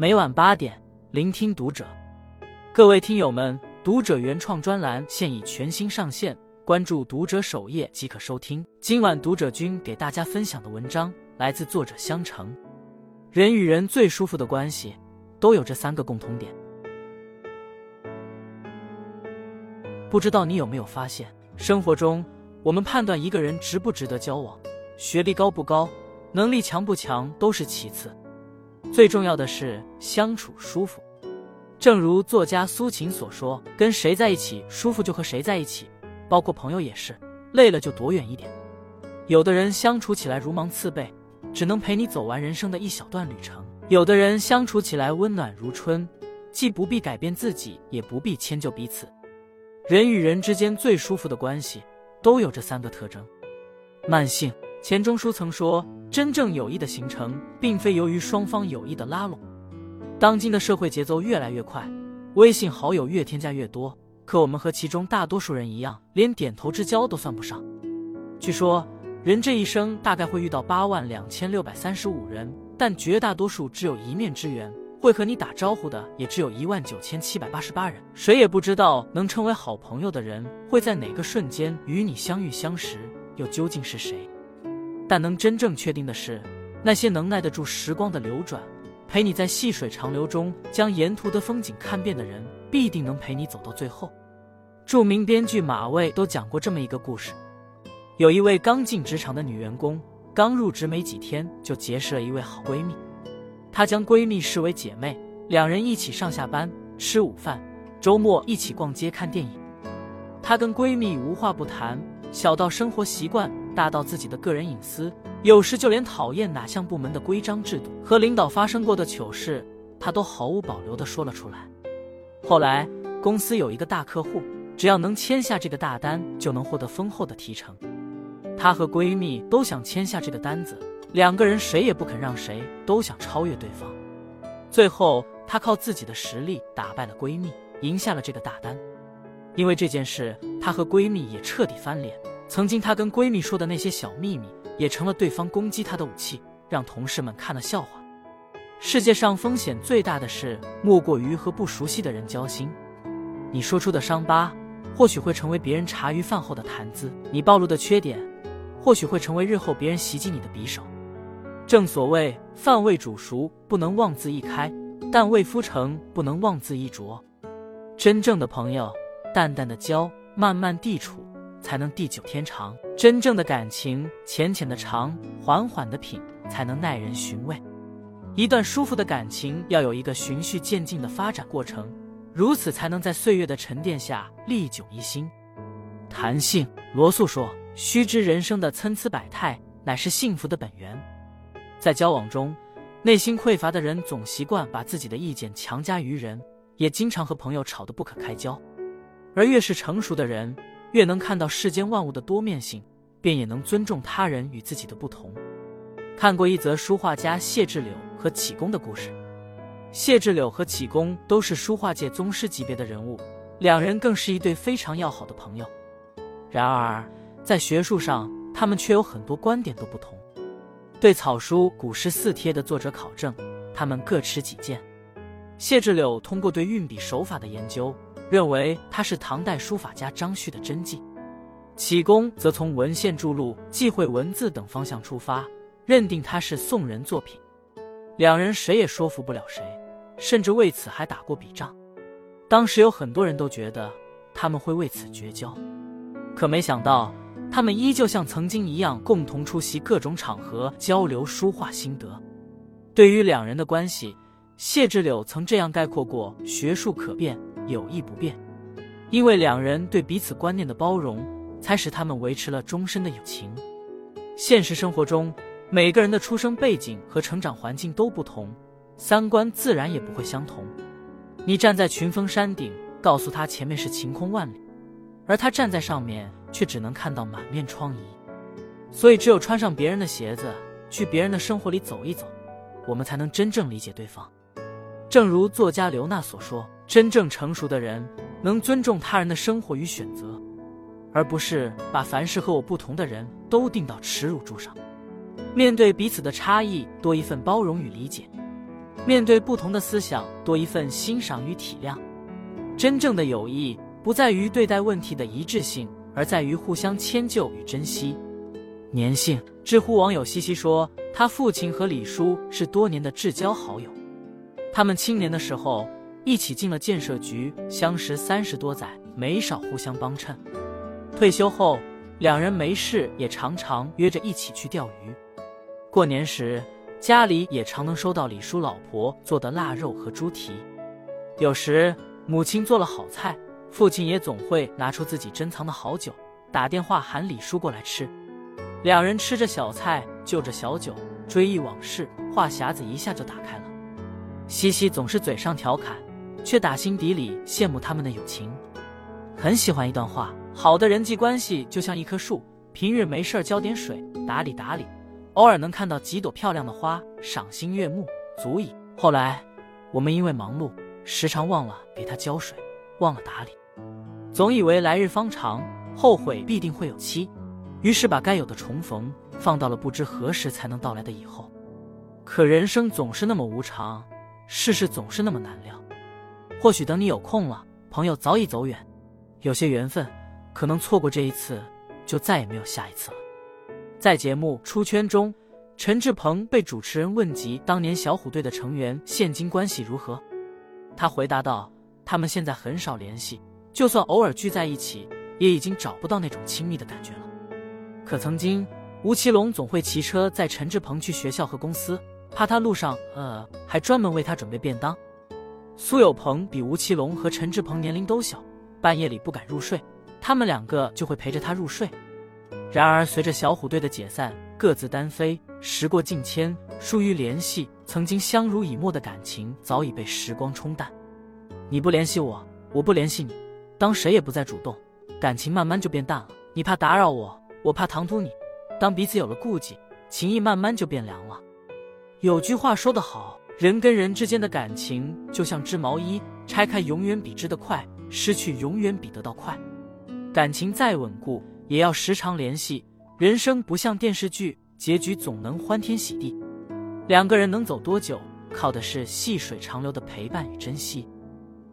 每晚八点，聆听读者。各位听友们，读者原创专栏现已全新上线，关注读者首页即可收听。今晚读者君给大家分享的文章来自作者香橙。人与人最舒服的关系，都有这三个共同点。不知道你有没有发现，生活中我们判断一个人值不值得交往，学历高不高，能力强不强都是其次，最重要的是相处舒服。正如作家苏秦所说：“跟谁在一起舒服就和谁在一起，包括朋友也是，累了就躲远一点。”有的人相处起来如芒刺背，只能陪你走完人生的一小段旅程；有的人相处起来温暖如春，既不必改变自己，也不必迁就彼此。人与人之间最舒服的关系，都有这三个特征。慢性钱钟书曾说：“真正友谊的形成，并非由于双方有意的拉拢。”当今的社会节奏越来越快，微信好友越添加越多，可我们和其中大多数人一样，连点头之交都算不上。据说，人这一生大概会遇到八万两千六百三十五人，但绝大多数只有一面之缘。会和你打招呼的也只有一万九千七百八十八人，谁也不知道能成为好朋友的人会在哪个瞬间与你相遇相识，又究竟是谁？但能真正确定的是，那些能耐得住时光的流转，陪你在细水长流中将沿途的风景看遍的人，必定能陪你走到最后。著名编剧马未都讲过这么一个故事：有一位刚进职场的女员工，刚入职没几天，就结识了一位好闺蜜。她将闺蜜视为姐妹，两人一起上下班、吃午饭，周末一起逛街看电影。她跟闺蜜无话不谈，小到生活习惯，大到自己的个人隐私，有时就连讨厌哪项部门的规章制度和领导发生过的糗事，她都毫无保留地说了出来。后来公司有一个大客户，只要能签下这个大单，就能获得丰厚的提成。她和闺蜜都想签下这个单子。两个人谁也不肯让谁，都想超越对方。最后，她靠自己的实力打败了闺蜜，赢下了这个大单。因为这件事，她和闺蜜也彻底翻脸。曾经她跟闺蜜说的那些小秘密，也成了对方攻击她的武器，让同事们看了笑话。世界上风险最大的事，莫过于和不熟悉的人交心。你说出的伤疤，或许会成为别人茶余饭后的谈资；你暴露的缺点，或许会成为日后别人袭击你的匕首。正所谓饭未煮熟不能妄自一开，但未敷成不能妄自一啄。真正的朋友，淡淡的交，慢慢地处，才能地久天长。真正的感情，浅浅的尝，缓缓的品，才能耐人寻味。一段舒服的感情，要有一个循序渐进的发展过程，如此才能在岁月的沉淀下历久弥新。弹性，罗素说：“须知人生的参差百态，乃是幸福的本源。”在交往中，内心匮乏的人总习惯把自己的意见强加于人，也经常和朋友吵得不可开交；而越是成熟的人，越能看到世间万物的多面性，便也能尊重他人与自己的不同。看过一则书画家谢志柳和启功的故事，谢志柳和启功都是书画界宗师级别的人物，两人更是一对非常要好的朋友。然而，在学术上，他们却有很多观点都不同。对草书《古诗四帖》的作者考证，他们各持己见。谢志柳通过对运笔手法的研究，认为它是唐代书法家张旭的真迹；启功则从文献著录、忌讳文字等方向出发，认定它是宋人作品。两人谁也说服不了谁，甚至为此还打过笔仗。当时有很多人都觉得他们会为此绝交，可没想到。他们依旧像曾经一样，共同出席各种场合，交流书画心得。对于两人的关系，谢志柳曾这样概括过：学术可变，友谊不变。因为两人对彼此观念的包容，才使他们维持了终身的友情。现实生活中，每个人的出生背景和成长环境都不同，三观自然也不会相同。你站在群峰山顶，告诉他前面是晴空万里，而他站在上面。却只能看到满面疮痍，所以只有穿上别人的鞋子，去别人的生活里走一走，我们才能真正理解对方。正如作家刘娜所说：“真正成熟的人，能尊重他人的生活与选择，而不是把凡是和我不同的人都定到耻辱柱上。面对彼此的差异，多一份包容与理解。面对不同的思想，多一份欣赏与体谅。真正的友谊不在于对待问题的一致性，而在于互相迁就与珍惜。粘性，知乎网友西西说，他父亲和李叔是多年的至交好友，他们青年的时候一起进了建设局，相识三十多载，没少互相帮衬。退休后，两人没事也常常约着一起去钓鱼。过年时，家里也常能收到李叔老婆做的腊肉和猪蹄。有时母亲做了好菜，父亲也总会拿出自己珍藏的好酒，打电话喊李叔过来吃。两人吃着小菜，就着小酒，追忆往事，话匣子一下就打开了。西西总是嘴上调侃，却打心底里羡慕他们的友情。很喜欢一段话：好的人际关系就像一棵树，平日没事浇点水，打理打理，偶尔能看到几朵漂亮的花，赏心悦目，足矣。后来，我们因为忙碌，时常忘了给它浇水，忘了打理，总以为来日方长，后悔必定会有期。于是把该有的重逢放到了不知何时才能到来的以后，可人生总是那么无常，世事总是那么难料。或许等你有空了，朋友早已走远；有些缘分，可能错过这一次，就再也没有下一次了。在节目《出圈》中，陈志朋被主持人问及当年小虎队的成员现今关系如何，他回答道：“他们现在很少联系，就算偶尔聚在一起，也已经找不到那种亲密的感觉了。”可曾经，吴奇隆总会骑车载陈志鹏去学校和公司，怕他路上呃，还专门为他准备便当。苏有朋比吴奇隆和陈志朋年龄都小，半夜里不敢入睡，他们两个就会陪着他入睡。然而，随着小虎队的解散，各自单飞，时过境迁，疏于联系，曾经相濡以沫的感情早已被时光冲淡。你不联系我，我不联系你，当谁也不再主动，感情慢慢就变淡了。你怕打扰我。我怕唐突你，当彼此有了顾忌，情谊慢慢就变凉了。有句话说得好，人跟人之间的感情就像织毛衣，拆开永远比织的快，失去永远比得到快。感情再稳固，也要时常联系。人生不像电视剧，结局总能欢天喜地。两个人能走多久，靠的是细水长流的陪伴与珍惜。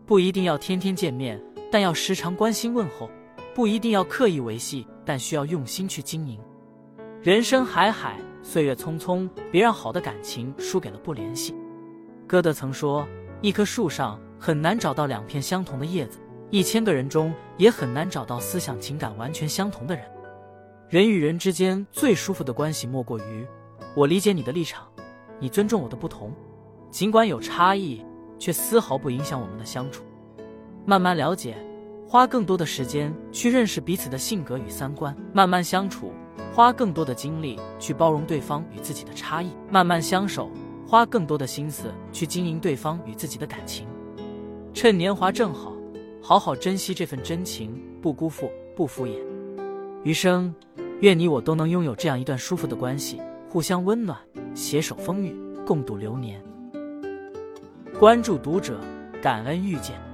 不一定要天天见面，但要时常关心问候；不一定要刻意维系。但需要用心去经营。人生海海，岁月匆匆，别让好的感情输给了不联系。歌德曾说：“一棵树上很难找到两片相同的叶子，一千个人中也很难找到思想情感完全相同的人。”人与人之间最舒服的关系，莫过于我理解你的立场，你尊重我的不同，尽管有差异，却丝毫不影响我们的相处。慢慢了解。花更多的时间去认识彼此的性格与三观，慢慢相处；花更多的精力去包容对方与自己的差异，慢慢相守；花更多的心思去经营对方与自己的感情。趁年华正好，好好珍惜这份真情，不辜负，不敷衍。余生，愿你我都能拥有这样一段舒服的关系，互相温暖，携手风雨，共度流年。关注读者，感恩遇见。